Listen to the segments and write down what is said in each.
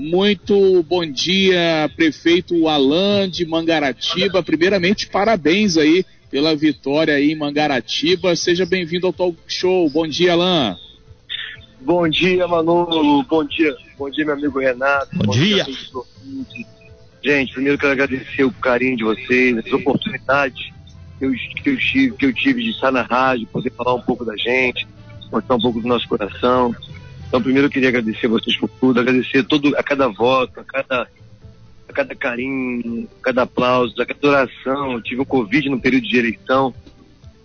Muito bom dia, prefeito Alain de Mangaratiba. Primeiramente, parabéns aí pela vitória aí em Mangaratiba. Seja bem-vindo ao Talk Show. Bom dia, Alain. Bom dia, Manolo. Bom dia, bom dia, meu amigo Renato. Bom, bom dia. dia Gente, primeiro quero agradecer o carinho de vocês, as oportunidades que eu, que eu, tive, que eu tive de estar na rádio, poder falar um pouco da gente, mostrar um pouco do nosso coração. Então, primeiro eu queria agradecer vocês por tudo, agradecer todo, a cada voto, a cada, a cada carinho, a cada aplauso, a cada oração. Eu tive o um Covid no período de eleição.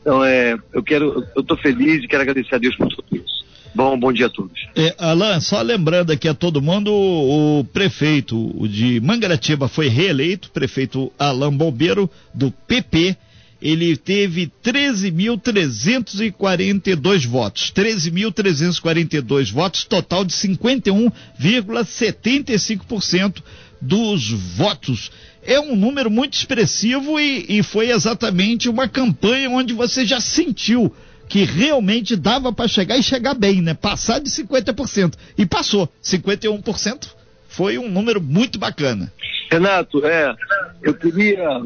Então, é, eu quero, eu estou feliz e quero agradecer a Deus por tudo isso. Bom, bom dia a todos. É, Alain, só lembrando aqui a todo mundo, o, o prefeito de Mangaratiba foi reeleito, prefeito Alain Bombeiro, do PP, ele teve 13.342 votos. 13.342 votos, total de 51,75% dos votos. É um número muito expressivo e, e foi exatamente uma campanha onde você já sentiu que realmente dava para chegar e chegar bem, né? Passar de 50%. E passou. 51% foi um número muito bacana. Renato, é, eu queria,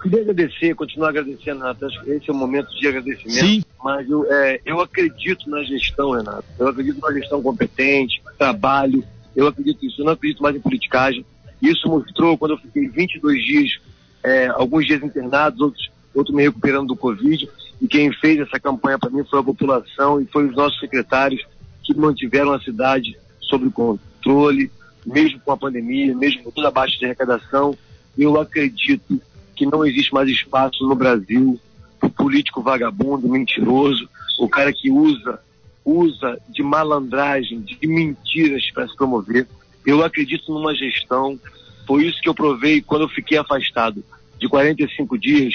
queria agradecer, continuar agradecendo, Renato. Acho que esse é o momento de agradecimento. Sim. Mas eu, é, eu acredito na gestão, Renato. Eu acredito na gestão competente, trabalho. Eu acredito nisso. Eu não acredito mais em politicagem. Isso mostrou quando eu fiquei 22 dias, é, alguns dias internados, outros, outros me recuperando do Covid e quem fez essa campanha para mim foi a população e foi os nossos secretários que mantiveram a cidade sob controle, mesmo com a pandemia, mesmo com toda a baixa de arrecadação. Eu acredito que não existe mais espaço no Brasil para o político vagabundo, mentiroso, o cara que usa usa de malandragem, de mentiras para se promover. Eu acredito numa gestão. Foi isso que eu provei quando eu fiquei afastado de 45 dias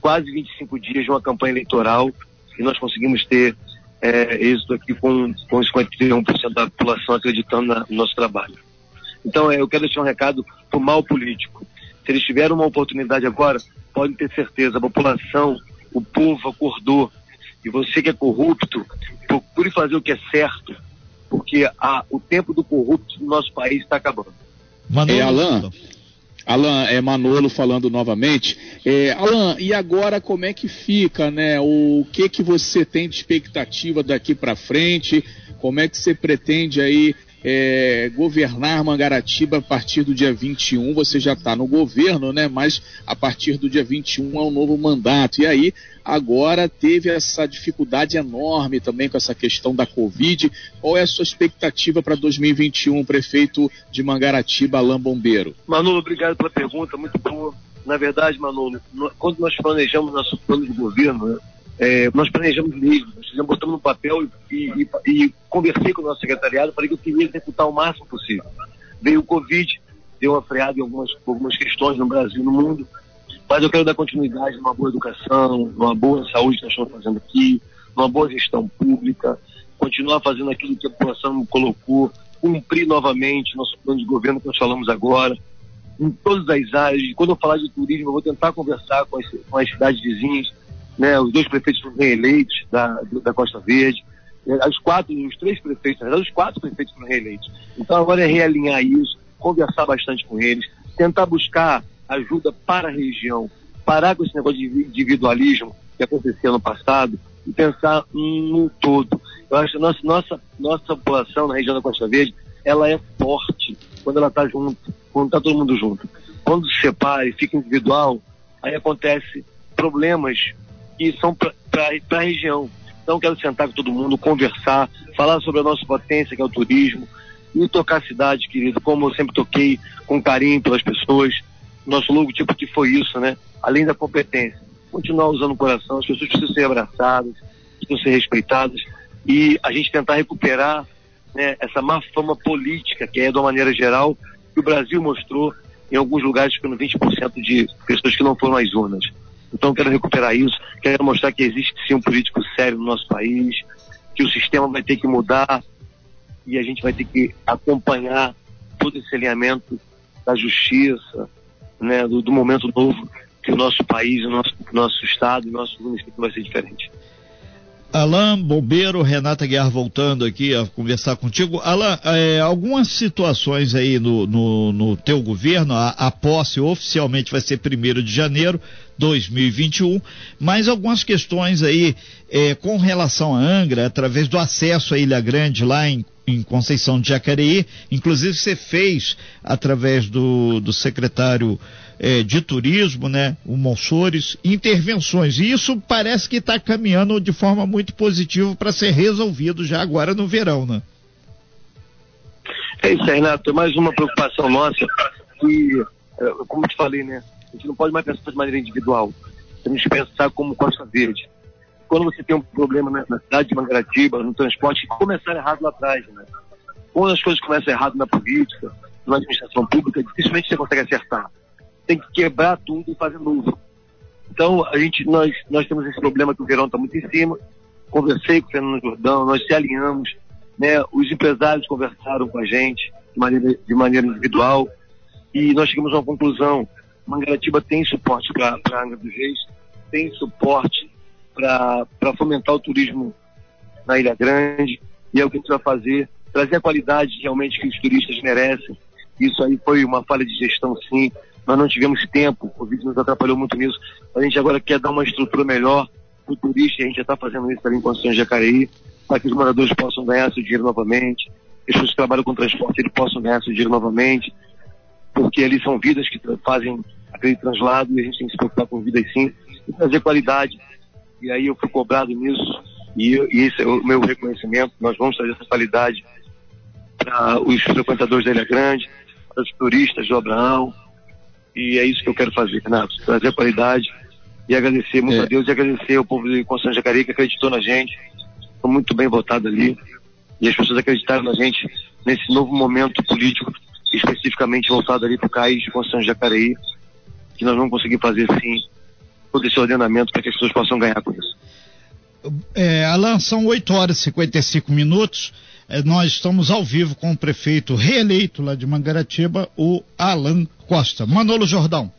quase 25 dias de uma campanha eleitoral e nós conseguimos ter é, êxito aqui com, com 51% da população acreditando na, no nosso trabalho. Então, é, eu quero deixar um recado para o mal político. Se eles tiverem uma oportunidade agora, podem ter certeza, a população, o povo acordou. E você que é corrupto, procure fazer o que é certo, porque a, o tempo do corrupto no nosso país está acabando. Manolo, é, Alan, Alan, é Manolo falando novamente. É, Alan, e agora como é que fica, né? O que que você tem de expectativa daqui para frente? Como é que você pretende aí é, governar Mangaratiba a partir do dia 21. Você já está no governo, né? Mas a partir do dia 21 é um novo mandato. E aí, agora teve essa dificuldade enorme também com essa questão da Covid. Qual é a sua expectativa para 2021, prefeito de Mangaratiba, Alain Bombeiro? Manolo, obrigado pela pergunta, muito boa. Na verdade, Manolo, quando nós planejamos nosso plano de governo, né, é, nós planejamos mesmo, nós botamos no papel e, e, e, conversei com o nosso secretariado, falei que eu queria executar o máximo possível. Veio o Covid, deu uma freada em algumas, algumas questões no Brasil e no mundo, mas eu quero dar continuidade numa boa educação, numa boa saúde que nós estamos fazendo aqui, numa boa gestão pública, continuar fazendo aquilo que a população colocou, cumprir novamente nosso plano de governo que nós falamos agora, em todas as áreas. Quando eu falar de turismo, eu vou tentar conversar com as, com as cidades vizinhas, né, os dois prefeitos foram reeleitos da, da Costa Verde, é, os quatro, os três prefeitos, na verdade, os quatro prefeitos foram reeleitos. Então agora é realinhar isso, conversar bastante com eles, tentar buscar ajuda para a região, parar com esse negócio de individualismo que aconteceu no passado e pensar no todo. Eu acho que nossa, nossa, nossa população na região da Costa Verde, ela é forte quando ela está junto, quando está todo mundo junto. Quando se separa e fica individual, aí acontece problemas que são para a região. Então quero sentar com todo mundo, conversar, falar sobre a nossa potência, que é o turismo, e tocar a cidade, querido, como eu sempre toquei, com carinho pelas pessoas. Nosso logotipo que foi isso, né? Além da competência. Continuar usando o coração, as pessoas precisam ser abraçadas, precisam ser respeitadas, e a gente tentar recuperar né, essa má fama política, que é de uma maneira geral, que o Brasil mostrou em alguns lugares ficando 20% de pessoas que não foram às urnas. Então quero recuperar isso, quero mostrar que existe sim um político sério no nosso país, que o sistema vai ter que mudar e a gente vai ter que acompanhar todo esse alinhamento da justiça, né, do, do momento novo que o nosso país, o nosso, nosso estado, o nosso município vai ser diferente. Alain Bombeiro, Renata Guiar voltando aqui a conversar contigo. Alain, é, algumas situações aí no, no, no teu governo, a, a, posse oficialmente vai ser primeiro de janeiro 2021, mas algumas questões aí é, com relação a Angra, através do acesso à Ilha Grande lá em em Conceição de Jacareí, inclusive você fez através do, do secretário é, de turismo, né, o Monsores, intervenções. E isso parece que está caminhando de forma muito positiva para ser resolvido já agora no verão, né? É isso, Renato. Mais uma preocupação nossa que, é, como eu te falei, né, a gente não pode mais pensar de maneira individual. Temos que pensar como Costa Verde. Quando você tem um problema na, na cidade de Mangaratiba, no transporte, começar errado lá atrás, né? Quando as coisas começam errado na política, na administração pública, dificilmente você consegue acertar tem que quebrar tudo e fazer novo. Então, a gente, nós, nós temos esse problema que o verão está muito em cima. Conversei com o Fernando Jordão, nós se alinhamos, né? Os empresários conversaram com a gente de maneira, de maneira individual e nós chegamos a uma conclusão. Mangaratiba tem suporte para a Angra dos Reis, tem suporte para fomentar o turismo na Ilha Grande e é o que a gente vai fazer, trazer a qualidade realmente que os turistas merecem. Isso aí foi uma falha de gestão, sim nós não tivemos tempo, o Covid nos atrapalhou muito nisso. A gente agora quer dar uma estrutura melhor para o turista, a gente já está fazendo isso ali em Condições de Jacareí, para que os moradores possam ganhar seu dinheiro novamente, as pessoas que trabalham com transporte eles possam ganhar seu dinheiro novamente, porque ali são vidas que fazem aquele translado e a gente tem que se preocupar com vidas sim, e trazer qualidade. E aí eu fui cobrado nisso, e, e esse é o meu reconhecimento, nós vamos trazer essa qualidade para os frequentadores da Ilha Grande, para os turistas do Abraão, e é isso que eu quero fazer, Renato. Trazer qualidade e agradecer muito é. a Deus e agradecer ao povo de Constância Jacareí que acreditou na gente. Foi muito bem votado ali. E as pessoas acreditaram na gente nesse novo momento político, especificamente voltado ali para o CAIS de Constância Jacareí, que nós vamos conseguir fazer sim todo esse ordenamento para que as pessoas possam ganhar com isso. É, Alan, são 8 horas e 55 minutos. É, nós estamos ao vivo com o prefeito reeleito lá de Mangaratiba, o Alan Costa. Manolo Jordão.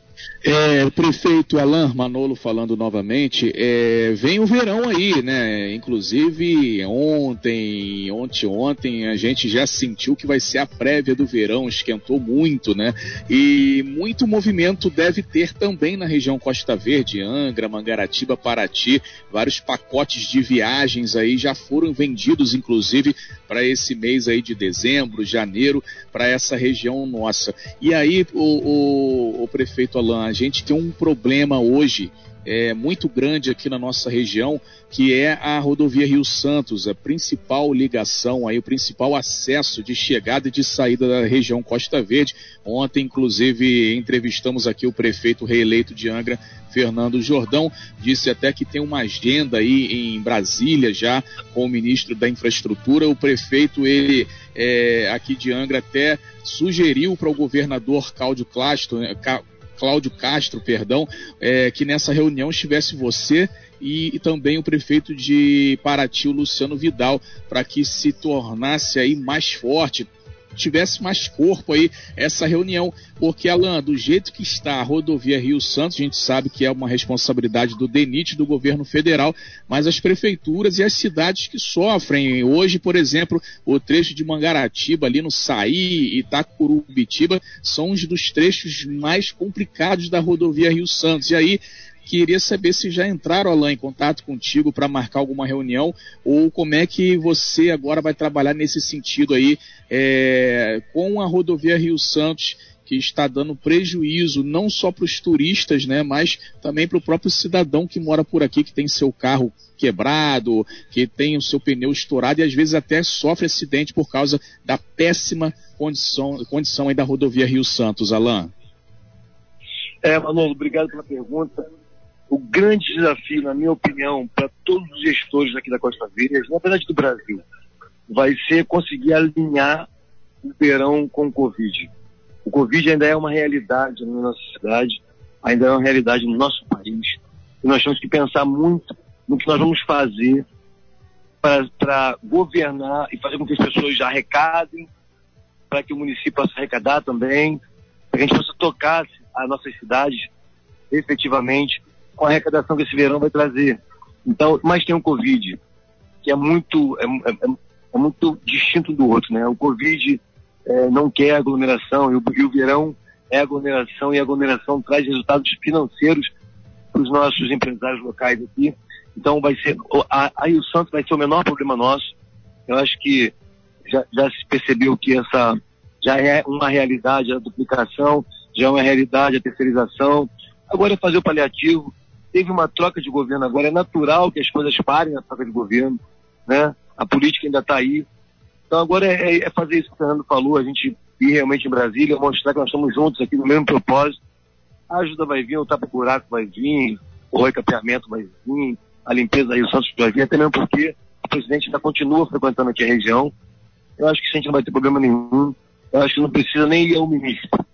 É, prefeito Alain Manolo falando novamente, é, vem o verão aí, né? Inclusive ontem, ontem, ontem a gente já sentiu que vai ser a prévia do verão, esquentou muito, né? E muito movimento deve ter também na região Costa Verde, Angra, Mangaratiba, Paraty, vários pacotes de viagens aí já foram vendidos, inclusive para esse mês aí de dezembro, janeiro, para essa região nossa. E aí o, o, o prefeito Alain Alain, a gente tem um problema hoje é, muito grande aqui na nossa região, que é a rodovia Rio Santos, a principal ligação, aí, o principal acesso de chegada e de saída da região Costa Verde. Ontem, inclusive, entrevistamos aqui o prefeito reeleito de Angra, Fernando Jordão, disse até que tem uma agenda aí em Brasília já com o ministro da Infraestrutura. O prefeito, ele é, aqui de Angra, até sugeriu para o governador Cláudio Castro, né, Cláudio Castro, perdão, é, que nessa reunião estivesse você e, e, também o prefeito de Paraty, Luciano Vidal, para que se tornasse aí mais forte, tivesse mais corpo aí essa reunião, porque Alan, do jeito que está a rodovia Rio Santos, a gente sabe que é uma responsabilidade do DENIT do governo federal, mas as prefeituras e as cidades que sofrem. Hoje, por exemplo, o trecho de Mangaratiba, ali no Saí, Itacurubitiba, são os dos trechos mais complicados da rodovia Rio Santos. E aí Queria saber se já entraram, Alain, em contato contigo para marcar alguma reunião ou como é que você agora vai trabalhar nesse sentido aí é, com a rodovia Rio Santos que está dando prejuízo não só para os turistas, né, mas também para o próprio cidadão que mora por aqui, que tem seu carro quebrado, que tem o seu pneu estourado e às vezes até sofre acidente por causa da péssima condição, condição aí da rodovia Rio Santos, Alain. É, Manolo, obrigado pela pergunta o grande desafio, na minha opinião, para todos os gestores aqui da Costa Verde, na verdade do Brasil, vai ser conseguir alinhar o verão com o Covid. O Covid ainda é uma realidade na nossa cidade, ainda é uma realidade no nosso país, e nós temos que pensar muito no que nós vamos fazer para governar e fazer com que as pessoas arrecadem, para que o município possa arrecadar também, para que a gente possa tocar as nossas cidades efetivamente com a arrecadação que esse verão vai trazer. Então, mas tem o Covid. que é muito, é, é, é muito distinto do outro, né? O Covid é, não quer aglomeração e o, e o verão é aglomeração e a aglomeração traz resultados financeiros para os nossos empresários locais aqui. Então vai ser, a, a Rio Santos vai ser o menor problema nosso. Eu acho que já, já se percebeu que essa já é uma realidade a duplicação, já é uma realidade a terceirização. Agora é fazer o paliativo. Teve uma troca de governo agora, é natural que as coisas parem na troca de governo, né? A política ainda está aí. Então agora é, é, fazer isso que o Fernando falou, a gente ir realmente em Brasília, mostrar que nós estamos juntos aqui no mesmo propósito. A ajuda vai vir, o tapa-buraco vai vir, o recapeamento vai vir, a limpeza aí, o Santos vai vir, até mesmo porque o presidente ainda continua frequentando aqui a região. Eu acho que a gente não vai ter problema nenhum. Eu acho que não precisa nem ir ao ministro.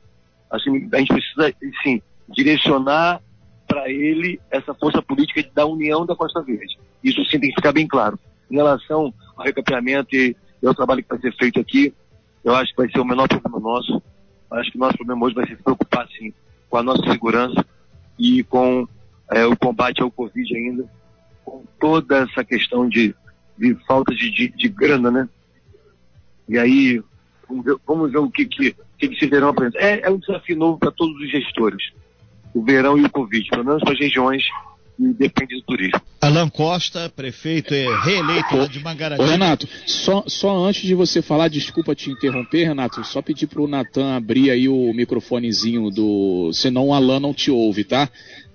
Assim, a gente precisa, sim, direcionar para ele essa força política da união da Costa Verde. Isso sim tem que ficar bem claro. Em relação ao recapeamento e ao trabalho que vai ser feito aqui, eu acho que vai ser o menor problema nosso. Acho que o nosso problema hoje vai se preocupar, sim, com a nossa segurança e com é, o combate ao Covid ainda, com toda essa questão de, de falta de, de, de grana, né? E aí, vamos ver, vamos ver o que, que, que esse verão apresenta. É, é um desafio novo para todos os gestores, o verão e o Covid, pelo menos para as regiões que dependem do turismo. Alan Costa, prefeito é reeleito de Mangaratiba. Renato, só, só antes de você falar, desculpa te interromper, Renato, só pedir para o Natan abrir aí o microfonezinho do. Senão o Alan não te ouve, tá?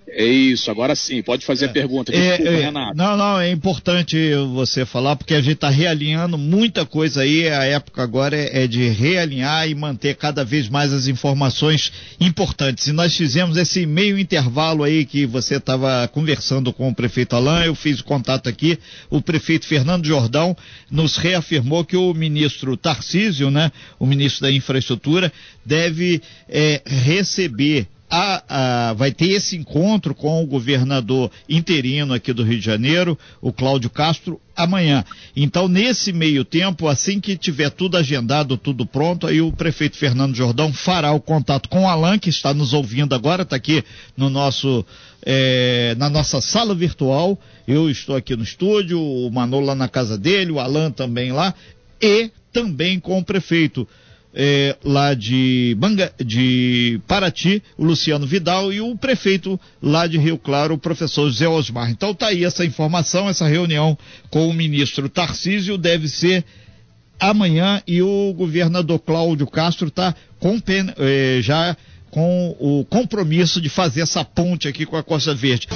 É isso, agora sim, pode fazer a pergunta. Desculpa, é, é, Renato. Não, não, é importante você falar, porque a gente está realinhando muita coisa aí, a época agora é, é, de realinhar e manter cada vez mais as informações importantes. E nós fizemos esse meio intervalo aí que você estava conversando com o prefeito Alain, eu fiz o contato aqui, o prefeito Fernando Jordão nos reafirmou que o ministro Tarcísio, né, o ministro da Infraestrutura, deve é, receber a, a, vai ter esse encontro com o governador interino aqui do Rio de Janeiro, o Cláudio Castro, amanhã. Então, nesse meio tempo, assim que tiver tudo agendado, tudo pronto, aí o prefeito Fernando Jordão fará o contato com o Alan, que está nos ouvindo agora, está aqui no nosso, é, na nossa sala virtual. Eu estou aqui no estúdio, o Manolo lá na casa dele, o Alan também lá, e também com o prefeito é, lá de, Banga, de Paraty, o Luciano Vidal, e o prefeito lá de Rio Claro, o professor José Osmar. Então tá aí essa informação, essa reunião com o ministro Tarcísio deve ser amanhã e o governador Cláudio Castro está eh, já com o compromisso de fazer essa ponte aqui com a Costa Verde.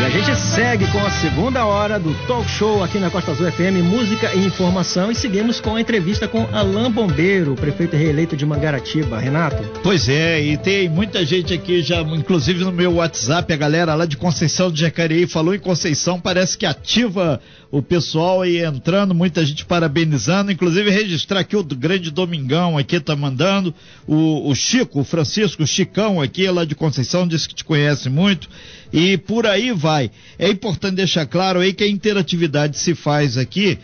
E a gente segue com a segunda hora do talk show aqui na Costa Azul FM, música e informação. E seguimos com a entrevista com Alain Bombeiro, prefeito reeleito de Mangaratiba. Renato? Pois é, e tem muita gente aqui já, inclusive no meu WhatsApp, a galera lá de Conceição de Jacareí falou em Conceição, parece que ativa o pessoal aí entrando, muita gente parabenizando, inclusive registrar aqui o grande Domingão aqui tá mandando, o, o Chico, o Francisco, o Chicão aqui lá de Conceição, disse que te conhece muito e por aí vai. É importante deixar claro aí que a interatividade se faz aqui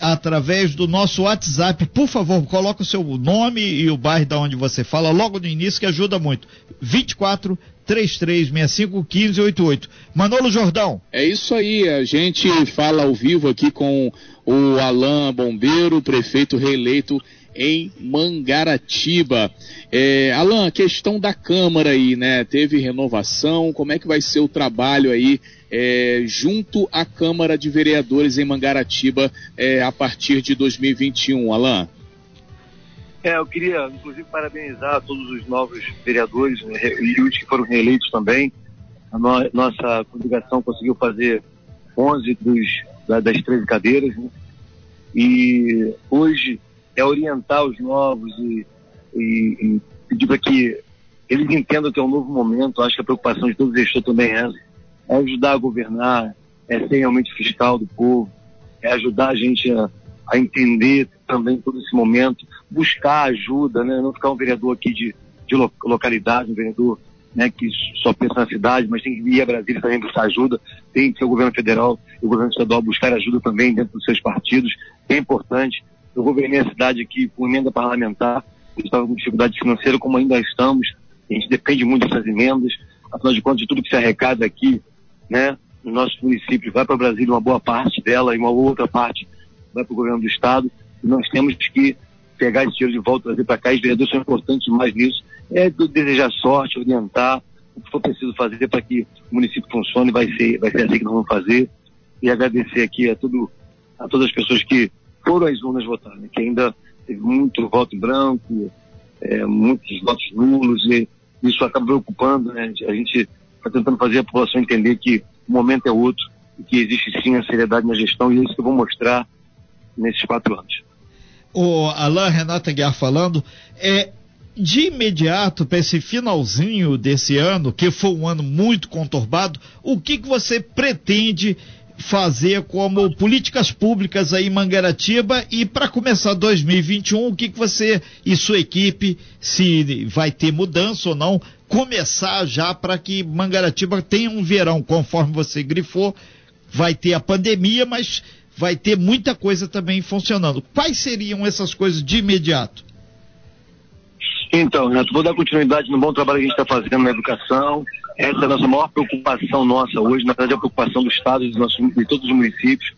através do nosso WhatsApp. Por favor, coloque o seu nome e o bairro da onde você fala logo no início que ajuda muito. 24 3365 1588. Manolo Jordão. É isso aí, a gente fala ao vivo aqui com o Alain Bombeiro, prefeito reeleito em Mangaratiba. É, Alan, questão da Câmara aí, né? Teve renovação, como é que vai ser o trabalho aí é, junto à Câmara de Vereadores em Mangaratiba é, a partir de 2021, Alan? É, eu queria, inclusive, parabenizar todos os novos vereadores né, e os que foram reeleitos também. A no, nossa congregação conseguiu fazer 11 dos, das 13 cadeiras, né? E hoje é orientar os novos e, e, e pedir para que eles entendam que é um novo momento. Acho que a preocupação de todo gestor também é essa. É ajudar a governar, é ser realmente fiscal do povo, é ajudar a gente a, a entender também todo esse momento, buscar ajuda, né? não ficar um vereador aqui de, de localidade, um vereador né, que só pensa na cidade, mas tem que ir a Brasília também buscar ajuda, tem que ser o governo federal e o governo estadual buscar ajuda também dentro dos seus partidos, é importante. Eu governei a cidade aqui com emenda parlamentar, estava com dificuldade financeira, como ainda estamos. A gente depende muito dessas emendas. Afinal de contas, de tudo que se arrecada aqui, né, nos nossos municípios, vai para Brasília uma boa parte dela e uma outra parte vai para o governo do Estado. E nós temos que pegar esse dinheiro de volta, trazer para cá. E os vereadores são importantes mais nisso. É desejar sorte, orientar o que for preciso fazer para que o município funcione. Vai ser, vai ser assim que nós vamos fazer. E agradecer aqui a, tudo, a todas as pessoas que foram às urnas votar, que ainda teve muito voto branco, é, muitos votos nulos, e isso acaba preocupando. Né? A gente está tentando fazer a população entender que o momento é outro e que existe sim a seriedade na gestão, e é isso que eu vou mostrar nesses quatro anos. O Alain Renata Guiar falando, é de imediato para esse finalzinho desse ano, que foi um ano muito conturbado, o que, que você pretende fazer como políticas públicas aí em Mangaratiba e para começar 2021, o que, que você e sua equipe, se vai ter mudança ou não, começar já para que Mangaratiba tenha um verão, conforme você grifou, vai ter a pandemia, mas vai ter muita coisa também funcionando. Quais seriam essas coisas de imediato? Então, Renato, vou dar continuidade no bom trabalho que a gente está fazendo na educação. Essa é a nossa maior preocupação nossa hoje, na verdade, é a preocupação do Estado e de todos os municípios.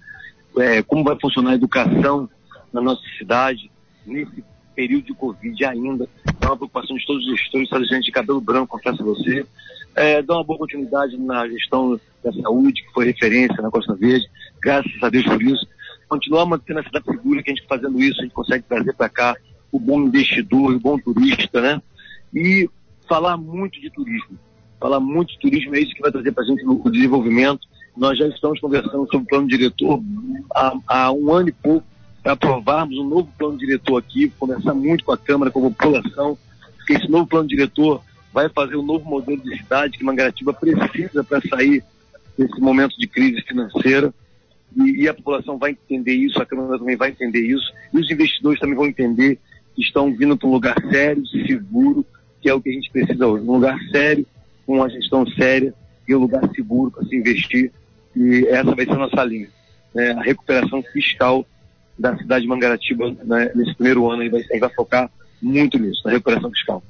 É, como vai funcionar a educação na nossa cidade nesse período de Covid ainda. É uma preocupação de todos os gestores, essa gente de cabelo branco, confesso a você. É, dá uma boa continuidade na gestão da saúde, que foi referência na Costa Verde graças a Deus por isso. Continuar mantendo a cidade segura, que a gente fazendo isso, a gente consegue trazer para cá o bom investidor, o bom turista, né? E falar muito de turismo. Falar muito de turismo é isso que vai trazer para a gente o desenvolvimento. Nós já estamos conversando sobre o plano diretor há, há um ano e pouco para aprovarmos um novo plano diretor aqui, conversar muito com a Câmara, com a população, porque esse novo plano diretor vai fazer um novo modelo de cidade que Mangaratiba precisa para sair desse momento de crise financeira e, e, a população vai entender isso, a Câmara também vai entender isso, e os investidores também vão entender que estão vindo para um lugar sério, seguro, que é o que a gente precisa hoje. Um lugar sério, com uma gestão séria e um lugar seguro para se investir. E essa vai ser a nossa linha. Né? A recuperação fiscal da cidade de Mangaratiba né? nesse primeiro ano, gente vai, vai focar muito nisso, na recuperação fiscal.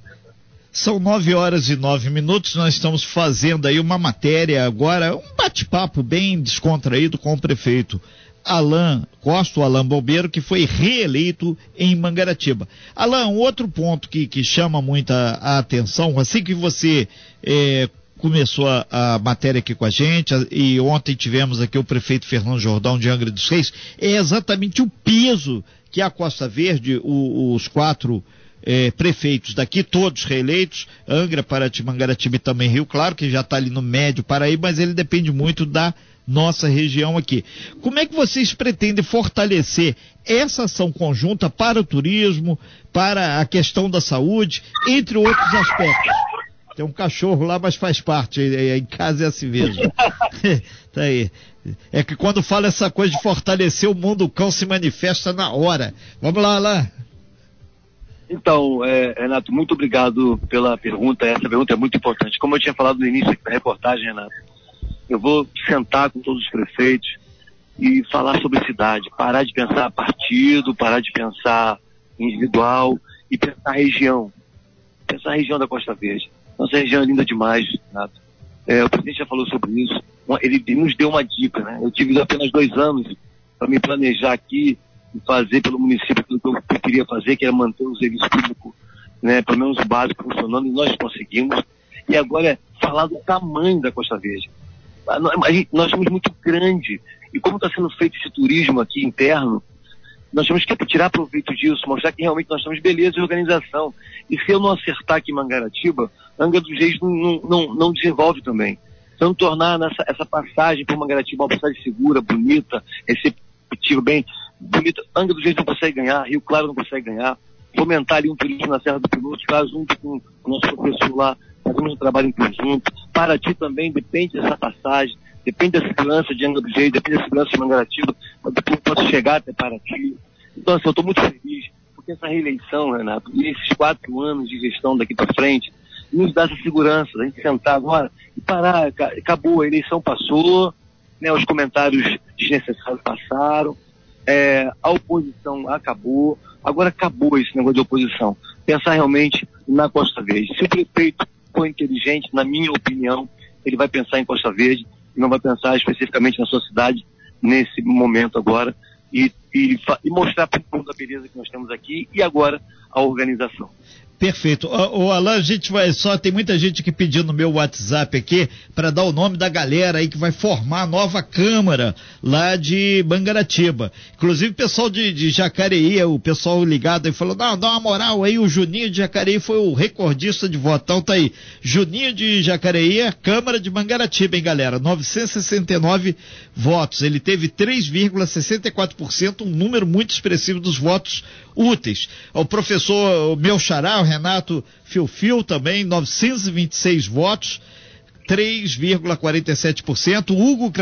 São nove horas e nove minutos, nós estamos fazendo aí uma matéria agora, um bate-papo bem descontraído com o prefeito Alain Costa, o Alain Bombeiro, que foi reeleito em Mangaratiba. Alain, outro ponto que, que chama muita a atenção, assim que você é, começou a, a, matéria aqui com a gente, a, e ontem tivemos aqui o prefeito Fernando Jordão de Angra dos Reis, é exatamente o peso que a Costa Verde, o, os quatro eh, prefeitos daqui, todos reeleitos, Angra, Paraty, Mangaratiba e também Rio Claro, que já está ali no médio Paraíba, mas ele depende muito da nossa região aqui. Como é que vocês pretendem fortalecer essa ação conjunta para o turismo, para a questão da saúde, entre outros aspectos? Tem um cachorro lá, mas faz parte. Em casa é assim mesmo. tá aí. É que quando fala essa coisa de fortalecer o mundo, o cão se manifesta na hora. Vamos lá, lá. Então, é, Renato, muito obrigado pela pergunta. Essa pergunta é muito importante. Como eu tinha falado no início da reportagem, Renato, eu vou sentar com todos os prefeitos e falar sobre cidade. Parar de pensar partido, parar de pensar individual e pensar região. Pensar a região da Costa Verde. Nossa região é linda demais, Renato. É, o presidente já falou sobre isso. Ele nos deu uma dica, né? Eu tive apenas dois anos para me planejar aqui fazer pelo município aquilo que eu queria fazer, que era manter o serviço público, né, pelo menos o básico funcionando, e nós conseguimos. E agora é falar do tamanho da Costa Verde. Nós somos muito grande. E como está sendo feito esse turismo aqui interno, nós temos que tirar proveito disso, mostrar que realmente nós temos beleza e organização. E se eu não acertar aqui em Mangaratiba, Anga dos Reis não, não, não, desenvolve também. Então tornar essa, essa passagem por Mangaratiba uma passagem segura, bonita, receptiva, bem, bonita. Angra dos Reis não consegue ganhar, Rio Claro não consegue ganhar. Fomentar ali um turismo na Serra do Piloto, caso junto com o nosso professor lá, fazemos um trabalho em conjunto. Paraty também depende dessa passagem, depende da segurança de Angra Reis, depende da segurança de Mangaratiba, para depois posso chegar até Paraty. Então, assim, eu estou muito feliz, porque essa reeleição, Renato, e esses quatro anos de gestão daqui para frente, nos dá essa segurança, a gente sentar agora e parar, acabou, a eleição passou, né, os comentários desnecessários passaram, é, a oposição acabou, agora acabou esse negócio de oposição. Pensar realmente na Costa Verde. Se o prefeito for inteligente, na minha opinião, ele vai pensar em Costa Verde e não vai pensar especificamente na sua cidade nesse momento agora e, e, e mostrar para o mundo a beleza que nós temos aqui e agora a organização. Perfeito. O, o Alan, a gente vai só, tem muita gente que pedindo no meu WhatsApp aqui para dar o nome da galera aí que vai formar a nova Câmara lá de Bangaratiba. Inclusive o pessoal de, de Jacareí, o pessoal ligado aí falou, não, dá uma moral aí, o Juninho de Jacareí foi o recordista de voto. Então tá aí, Juninho de Jacareí, é Câmara de Bangaratiba, hein galera, 969 votos. Ele teve 3,64%, um número muito expressivo dos votos úteis. O professor, o meu xará, o Renato Filfil também, 926 votos. 3,47%. Hugo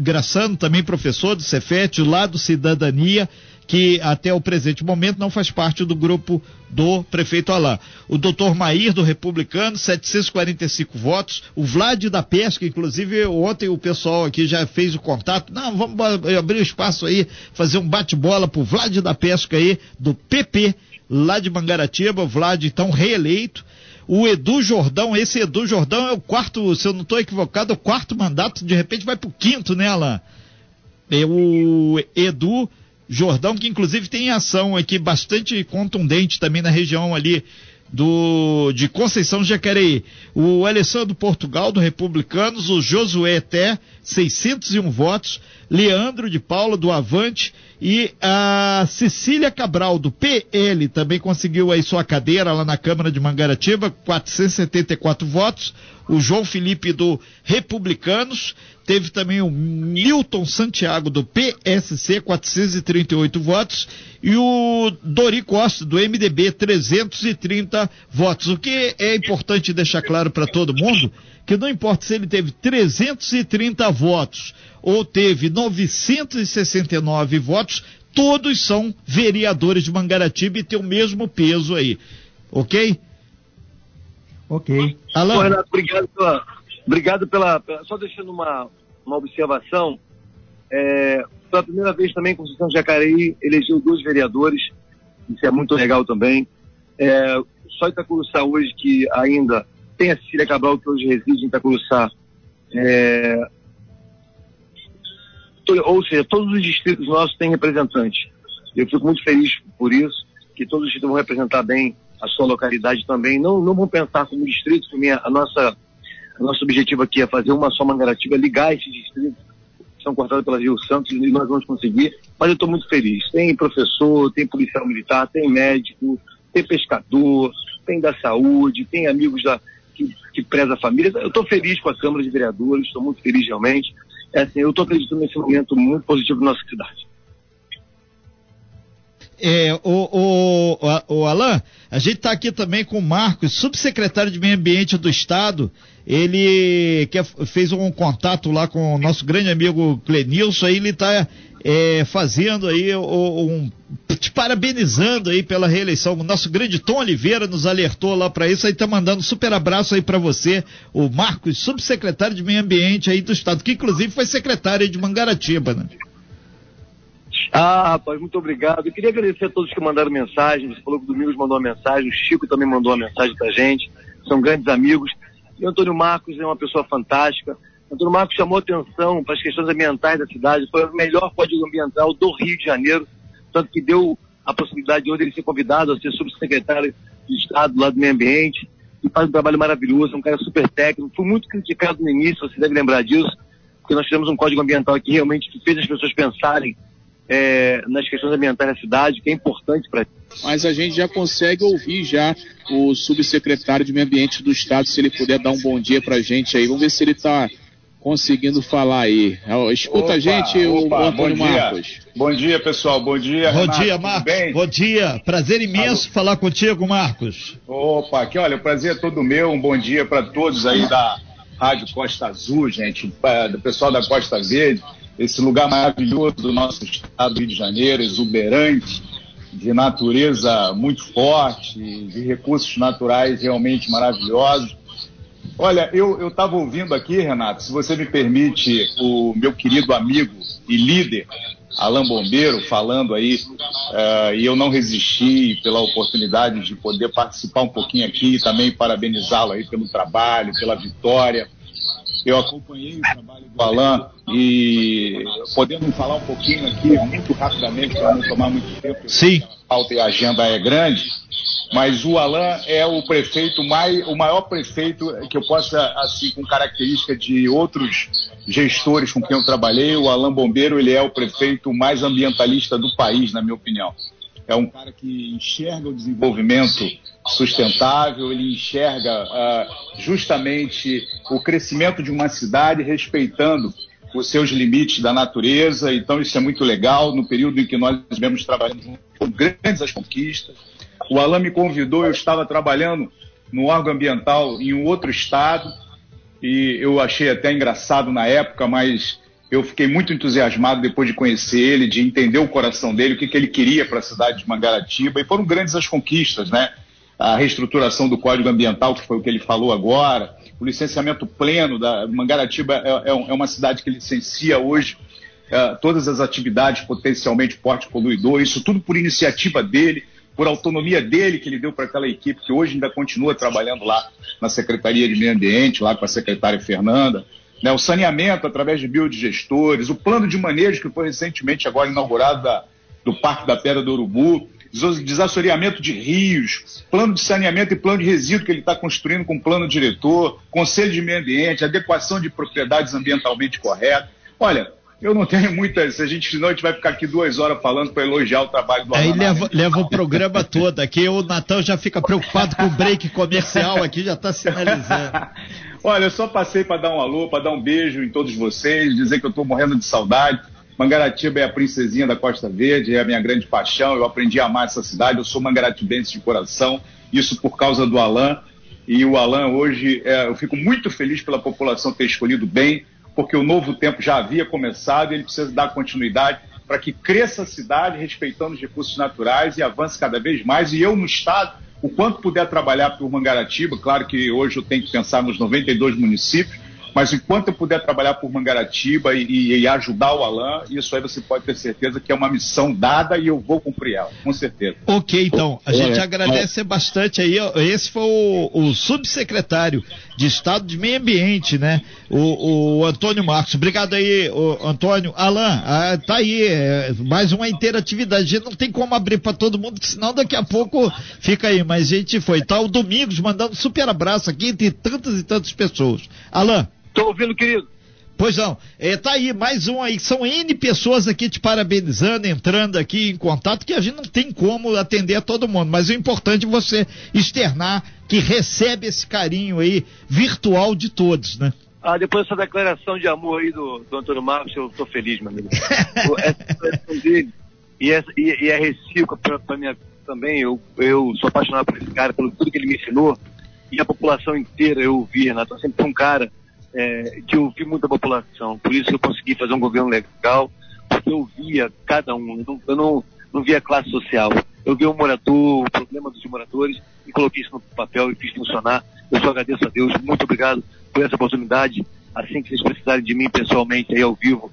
Graçano, também professor do Cefet, lá do Cidadania, que até o presente momento não faz parte do grupo do prefeito Alain. O doutor Mair, do Republicano, 745 votos. O Vlad da Pesca, inclusive ontem o pessoal aqui já fez o contato. Não, vamos abrir o espaço aí, fazer um bate-bola pro Vlad da Pesca aí, do PP lá de Mangaratiba, Vlad então reeleito. O Edu Jordão, esse Edu Jordão é o quarto, se eu não estou equivocado, é o quarto mandato, de repente vai para o quinto, né, Alain? É o Edu Jordão, que inclusive tem ação aqui bastante contundente também na região ali do, de Conceição Jacareí. O Alessandro Portugal, do Republicanos, o Josué Té, 601 votos, Leandro de Paula, do Avante, e a Cecília Cabral, do PL, também conseguiu aí sua cadeira lá na Câmara de Mangaratiba, 474 votos. O João Felipe, do Republicanos, teve também o Milton Santiago, do PSC, 438 votos e o Dori Costa, do MDB, 330 votos. O que é importante deixar claro para todo mundo, que não importa se ele teve 330 votos ou teve 969 votos, todos são vereadores de Mangaratiba e tem o mesmo peso aí. Ok? Ok. Alan. Renato, obrigado pela, obrigado pela, Só deixando uma, uma observação. É, pela primeira vez também, Conceição de Jacareí elegeu dois vereadores, isso é muito legal também. É, só Itacuruçá hoje, que ainda tem a Cecília Cabral, que hoje reside em Itacuruçá, é, ou seja, todos os distritos nossos têm representantes. Eu fico muito feliz por isso, que todos os distritos vão representar bem a sua localidade também. Não, não vão pensar como distrito, como a nossa, a nosso objetivo aqui é fazer uma só Mangaratiba, ligar esses distritos são cortadas pela Rio Santos e nós vamos conseguir, mas eu estou muito feliz. Tem professor, tem policial militar, tem médico, tem pescador, tem da saúde, tem amigos da, que, que preza a família. Eu estou feliz com a Câmara de Vereadores, estou muito feliz realmente. É assim, eu estou acreditando nesse momento muito positivo na nossa cidade. É, o, o, o Alain, a gente está aqui também com o Marcos, subsecretário de Meio Ambiente do Estado. Ele fez um contato lá com o nosso grande amigo Clenilson, aí ele está é, fazendo aí um, te parabenizando aí pela reeleição. O nosso grande Tom Oliveira nos alertou lá para isso, aí tá mandando um super abraço aí para você, o Marcos, subsecretário de Meio Ambiente aí do Estado, que inclusive foi secretário de Mangaratiba, né? Ah, rapaz, muito obrigado. Eu queria agradecer a todos que mandaram mensagem. Você falou que o Domingos mandou uma mensagem, o Chico também mandou uma mensagem pra gente. São grandes amigos. E o Antônio Marcos é uma pessoa fantástica. Antônio Marcos chamou atenção para as questões ambientais da cidade. Foi o melhor código ambiental do Rio de Janeiro. Tanto que deu a possibilidade de hoje ele ser convidado a ser subsecretário de Estado lá do Meio Ambiente. E faz um trabalho maravilhoso, é um cara super técnico. Foi muito criticado no início, você deve lembrar disso, porque nós tivemos um código ambiental aqui realmente que fez as pessoas pensarem é, nas questões ambientais da cidade, que é importante para Mas a gente já consegue ouvir já o subsecretário de Meio Ambiente do Estado, se ele puder dar um bom dia para a gente aí. Vamos ver se ele está conseguindo falar aí. Escuta opa, a gente, opa, o Antônio bom Marcos. Bom dia, pessoal. Bom dia. Bom Renato, dia, Marcos. Bom dia. Prazer imenso Alô. falar contigo, Marcos. Opa, aqui, olha, o prazer é todo meu. Um bom dia para todos aí da Rádio Costa Azul, gente, do pessoal da Costa Verde esse lugar maravilhoso do nosso estado do Rio de Janeiro, exuberante, de natureza muito forte, de recursos naturais realmente maravilhosos. Olha, eu estava ouvindo aqui, Renato, se você me permite, o meu querido amigo e líder, Alain Bombeiro, falando aí, uh, e eu não resisti pela oportunidade de poder participar um pouquinho aqui e também parabenizá-lo aí pelo trabalho, pela vitória. eu acompanhei o trabalho do Alain e podemos falar um pouquinho aqui, muito rapidamente, para não tomar muito tempo. Sim. A pauta e a agenda é grande, mas o Alain é o prefeito mais, o maior prefeito que eu possa, assim, com característica de outros gestores com quem eu trabalhei, o Alain Bombeiro, ele é o prefeito mais ambientalista do país, na minha opinião. É um cara que enxerga o desenvolvimento sustentável, ele enxerga uh, justamente o crescimento de uma cidade respeitando os seus limites da natureza. Então, isso é muito legal. No período em que nós estivemos trabalhando com grandes as conquistas, o Alain me convidou, eu estava trabalhando no órgão ambiental em um outro estado e eu achei até engraçado na época, mas eu fiquei muito entusiasmado depois de conhecer ele, de entender o coração dele, o que, que ele queria para a cidade de Mangaratiba, e foram grandes as conquistas, né? A reestruturação do Código Ambiental, que foi o que ele falou agora, o licenciamento pleno da Mangaratiba é, é, é uma cidade que licencia hoje é, todas as atividades potencialmente porte poluidor, isso tudo por iniciativa dele, por autonomia dele que ele deu para aquela equipe que hoje ainda continua trabalhando lá na Secretaria de Meio Ambiente, lá com a secretária Fernanda né, o saneamento através de biodigestores, o plano de manejo que foi recentemente agora inaugurado da, do Parque da Pedra do Urubu, desassoreamento de rios, plano de saneamento e plano de resíduo que ele está construindo com plano diretor, conselho de meio ambiente, adequação de propriedades ambientalmente corretas. Olha, eu não tenho muitas. Se a gente, senão a gente vai ficar aqui duas horas falando para elogiar o trabalho do Aí leva, leva o programa todo. Aqui o Natal já fica preocupado com o break comercial aqui, já está sinalizando. Olha, eu só passei para dar um alô, para dar um beijo em todos vocês, dizer que eu estou morrendo de saudade. Mangaratiba é a princesinha da Costa Verde, é a minha grande paixão. Eu aprendi a amar essa cidade. Eu sou mangaratibense de coração, isso por causa do Alain. E o Alain hoje, é, eu fico muito feliz pela população ter escolhido bem, porque o novo tempo já havia começado e ele precisa dar continuidade para que cresça a cidade respeitando os recursos naturais e avance cada vez mais. E eu no Estado o quanto puder trabalhar por Mangaratiba, claro que hoje eu tenho que pensar nos 92 municípios, mas enquanto eu puder trabalhar por Mangaratiba e, e, ajudar o Alain, isso aí você pode ter certeza que é uma missão dada e eu vou cumprir ela, com certeza. Ok, então, a gente é, agradece é. bastante aí. Esse foi o, o, subsecretário de Estado de Meio Ambiente, né? O, o Antônio Marcos. Obrigado aí, Antônio. Alain, ah, tá aí, é, mais uma interatividade. A gente não tem como abrir para todo mundo, senão daqui a pouco fica aí. Mas a gente foi. Tá o Domingos mandando super abraço aqui entre tantas e tantas pessoas. Alain. Estou ouvindo, querido. Pois não, é, tá aí mais um aí, são N pessoas aqui te parabenizando, entrando aqui em contato, que a gente não tem como atender a todo mundo, mas o importante é você externar que recebe esse carinho aí virtual de todos, né? Ah, depois dessa declaração de amor aí do, do Antônio Marcos, eu tô feliz, meu amigo. essa dele e, essa, e, e é recíproca pra, pra minha também, eu, eu sou apaixonado por esse cara, pelo tudo que ele me ensinou, e a população inteira eu ouvi, Renato, sempre foi um cara é, de ouvir muita população. Por isso eu consegui fazer um governo legal, porque eu via cada um, eu não, eu não, não via classe social. Eu via o morador, o problema dos moradores, e coloquei isso no papel e fiz funcionar. Eu só agradeço a Deus, muito obrigado por essa oportunidade. Assim que vocês precisarem de mim pessoalmente aí ao vivo,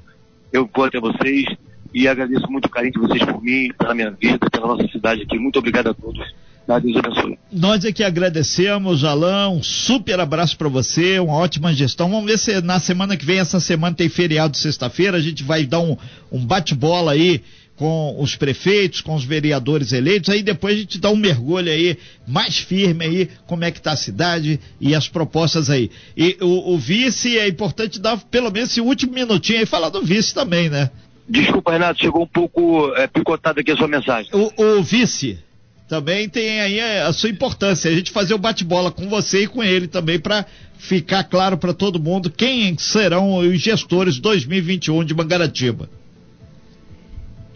eu vou até vocês e agradeço muito o carinho de vocês por mim, pela minha vida, pela nossa cidade aqui. Muito obrigado a todos. Deus abençoe. Nós é que agradecemos, Alain. Um super abraço para você, uma ótima gestão. Vamos ver se na semana que vem, essa semana tem feriado sexta-feira, a gente vai dar um, um bate-bola aí com os prefeitos, com os vereadores eleitos, aí depois a gente dá um mergulho aí mais firme aí, como é que tá a cidade e as propostas aí. E o, o vice é importante dar pelo menos esse último minutinho aí falar do vice também, né? Desculpa, Renato, chegou um pouco é, picotado aqui a sua mensagem. O, o vice também tem aí a sua importância. A gente fazer o bate-bola com você e com ele também para ficar claro para todo mundo quem serão os gestores 2021 de Mangaratiba.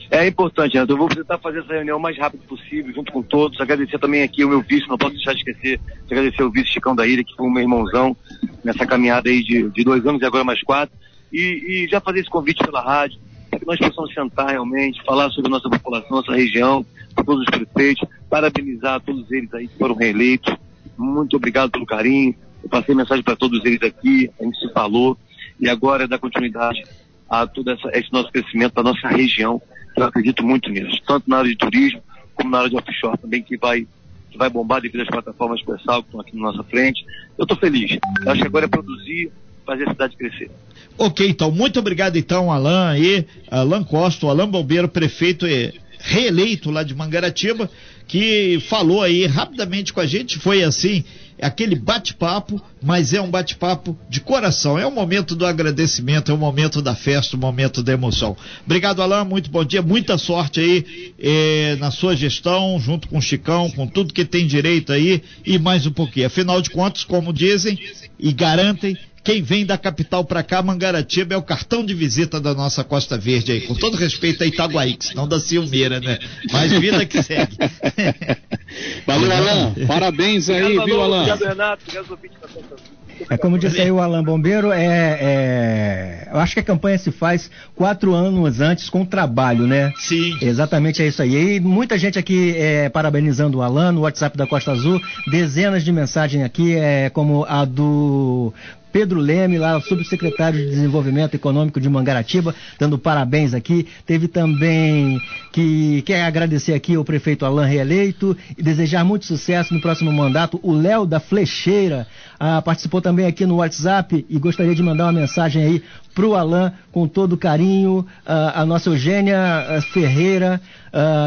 É importante, Renato. Eu vou tentar fazer essa reunião o mais rápido possível, junto com todos. Agradecer também aqui o meu vice, não posso deixar de esquecer de agradecer o vice Chicão da Ilha, que foi o meu irmãozão nessa caminhada aí de, de dois anos e agora mais quatro. E, e já fazer esse convite pela rádio, que nós possamos sentar realmente, falar sobre nossa população, nossa região, todos os prefeitos, parabenizar todos eles aí que foram reeleitos. Muito obrigado pelo carinho. Eu passei mensagem para todos eles aqui, a gente se falou, e agora é dar continuidade a todo essa, esse nosso crescimento da nossa região. Eu acredito muito nisso, tanto na área de turismo, como na área de offshore também, que vai, que vai bombar devido às plataformas pessoal que estão aqui na nossa frente. Eu estou feliz. Eu acho que agora é produzir fazer a cidade crescer. Ok, então, muito obrigado então, Alain e Alain Costa, Alain Bombeiro, prefeito reeleito lá de Mangaratiba, que falou aí rapidamente com a gente, foi assim, aquele bate-papo, mas é um bate-papo de coração, é o momento do agradecimento, é o momento da festa, o momento da emoção. Obrigado, Alain, muito bom dia, muita sorte aí eh, na sua gestão, junto com o Chicão, com tudo que tem direito aí e mais um pouquinho. Afinal de contas, como dizem e garantem, quem vem da capital para cá, Mangaratiba, é o cartão de visita da nossa Costa Verde aí. Com todo respeito a Itaguaí, que senão da Silmeira, né? Mas vida que segue. Valeu, Alain. Parabéns aí, viu, Alain? Obrigado, Renato. Obrigado, é como disse aí o Alain Bombeiro, é, é, eu acho que a campanha se faz quatro anos antes com trabalho, né? Sim. Exatamente é isso aí. E muita gente aqui é, parabenizando o Alain no WhatsApp da Costa Azul, dezenas de mensagens aqui, é, como a do Pedro Leme, lá, subsecretário de Desenvolvimento Econômico de Mangaratiba, dando parabéns aqui. Teve também que quer agradecer aqui ao prefeito Alain reeleito e desejar muito sucesso no próximo mandato. O Léo da Flecheira ah, participou também aqui no WhatsApp e gostaria de mandar uma mensagem aí para o Alain com todo carinho. Ah, a nossa Eugênia Ferreira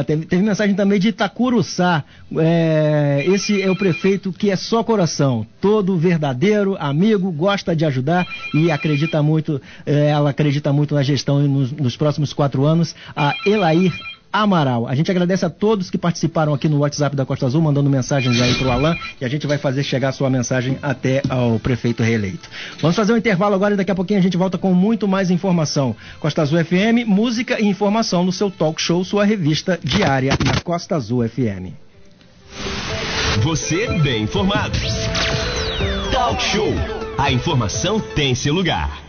teve, teve, mensagem também de Itacuruçá. É, esse é o prefeito que é só coração, todo verdadeiro, amigo, gosta de ajudar e acredita muito. É, ela acredita muito na gestão nos, nos próximos quatro anos. A Elair Amaral. A gente agradece a todos que participaram aqui no WhatsApp da Costa Azul, mandando mensagens aí para o Alain, e a gente vai fazer chegar a sua mensagem até ao prefeito reeleito. Vamos fazer um intervalo agora e daqui a pouquinho a gente volta com muito mais informação. Costa Azul FM, música e informação no seu talk show, sua revista diária na Costa Azul FM. Você bem informado. Talk Show. A informação tem seu lugar.